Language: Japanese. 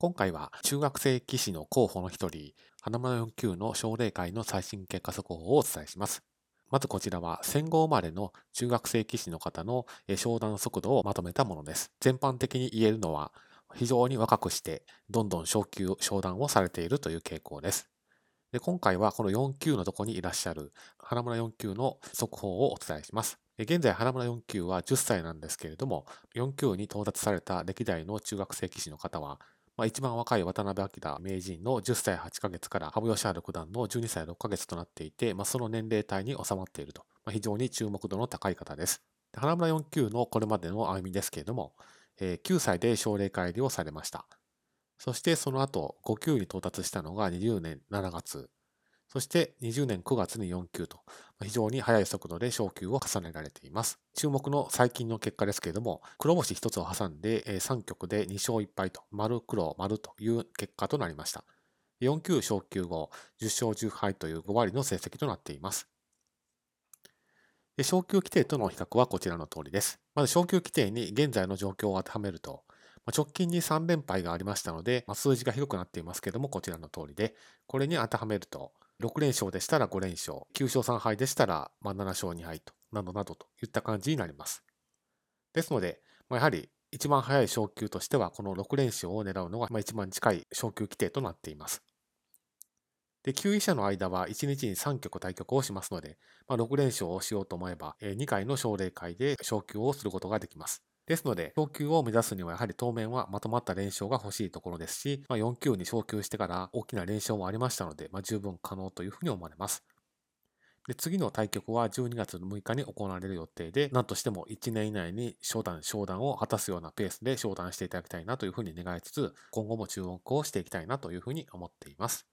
今回は中学生棋士の候補の一人、花村4級の奨励会の最新結果速報をお伝えします。まずこちらは戦後生まれの中学生棋士の方の昇段速度をまとめたものです。全般的に言えるのは非常に若くしてどんどん昇級、昇段をされているという傾向です。で今回はこの4級のとこにいらっしゃる花村4級の速報をお伝えします。現在、花村4級は10歳なんですけれども、4級に到達された歴代の中学生棋士の方は、まあ、一番若い渡辺明名人の10歳8ヶ月から羽生善治九段の12歳6ヶ月となっていて、まあ、その年齢帯に収まっていると、まあ、非常に注目度の高い方です。花村4級のこれまでの歩みですけれども、えー、9歳で奨励会入りをされました。そしてその後5級に到達したのが20年7月、そして20年9月に4級と、非常に速い速度で昇級を重ねられています。注目の最近の結果ですけれども、黒星1つを挟んで3局で2勝1敗と、丸黒丸という結果となりました。4級昇級後、10勝10敗という5割の成績となっています。昇級規定との比較はこちらの通りです。まず昇級規定に現在の状況を当てはめると、直近に3連敗がありましたので、数字が低くなっていますけれども、こちらの通りで、これに当てはめると、6連勝でしたら5連勝、9勝3敗でしたらま7勝2敗と、などなどといった感じになります。ですので、まやはり一番早い昇級としては、この6連勝を狙うのが一番近い昇級規定となっています。で、9位者の間は1日に3局対局をしますので、まあ、6連勝をしようと思えば、2回の奨励会で昇級をすることができます。ですので、昇級を目指すにはやはり当面はまとまった連勝が欲しいところですし、まあ、4級に昇級してから大きな連勝もありましたので、まあ、十分可能というふうに思われます。で次の対局は12月6日に行われる予定で、何としても1年以内に商談、商談を果たすようなペースで商談していただきたいなというふうに願いつつ、今後も注目をしていきたいなというふうに思っています。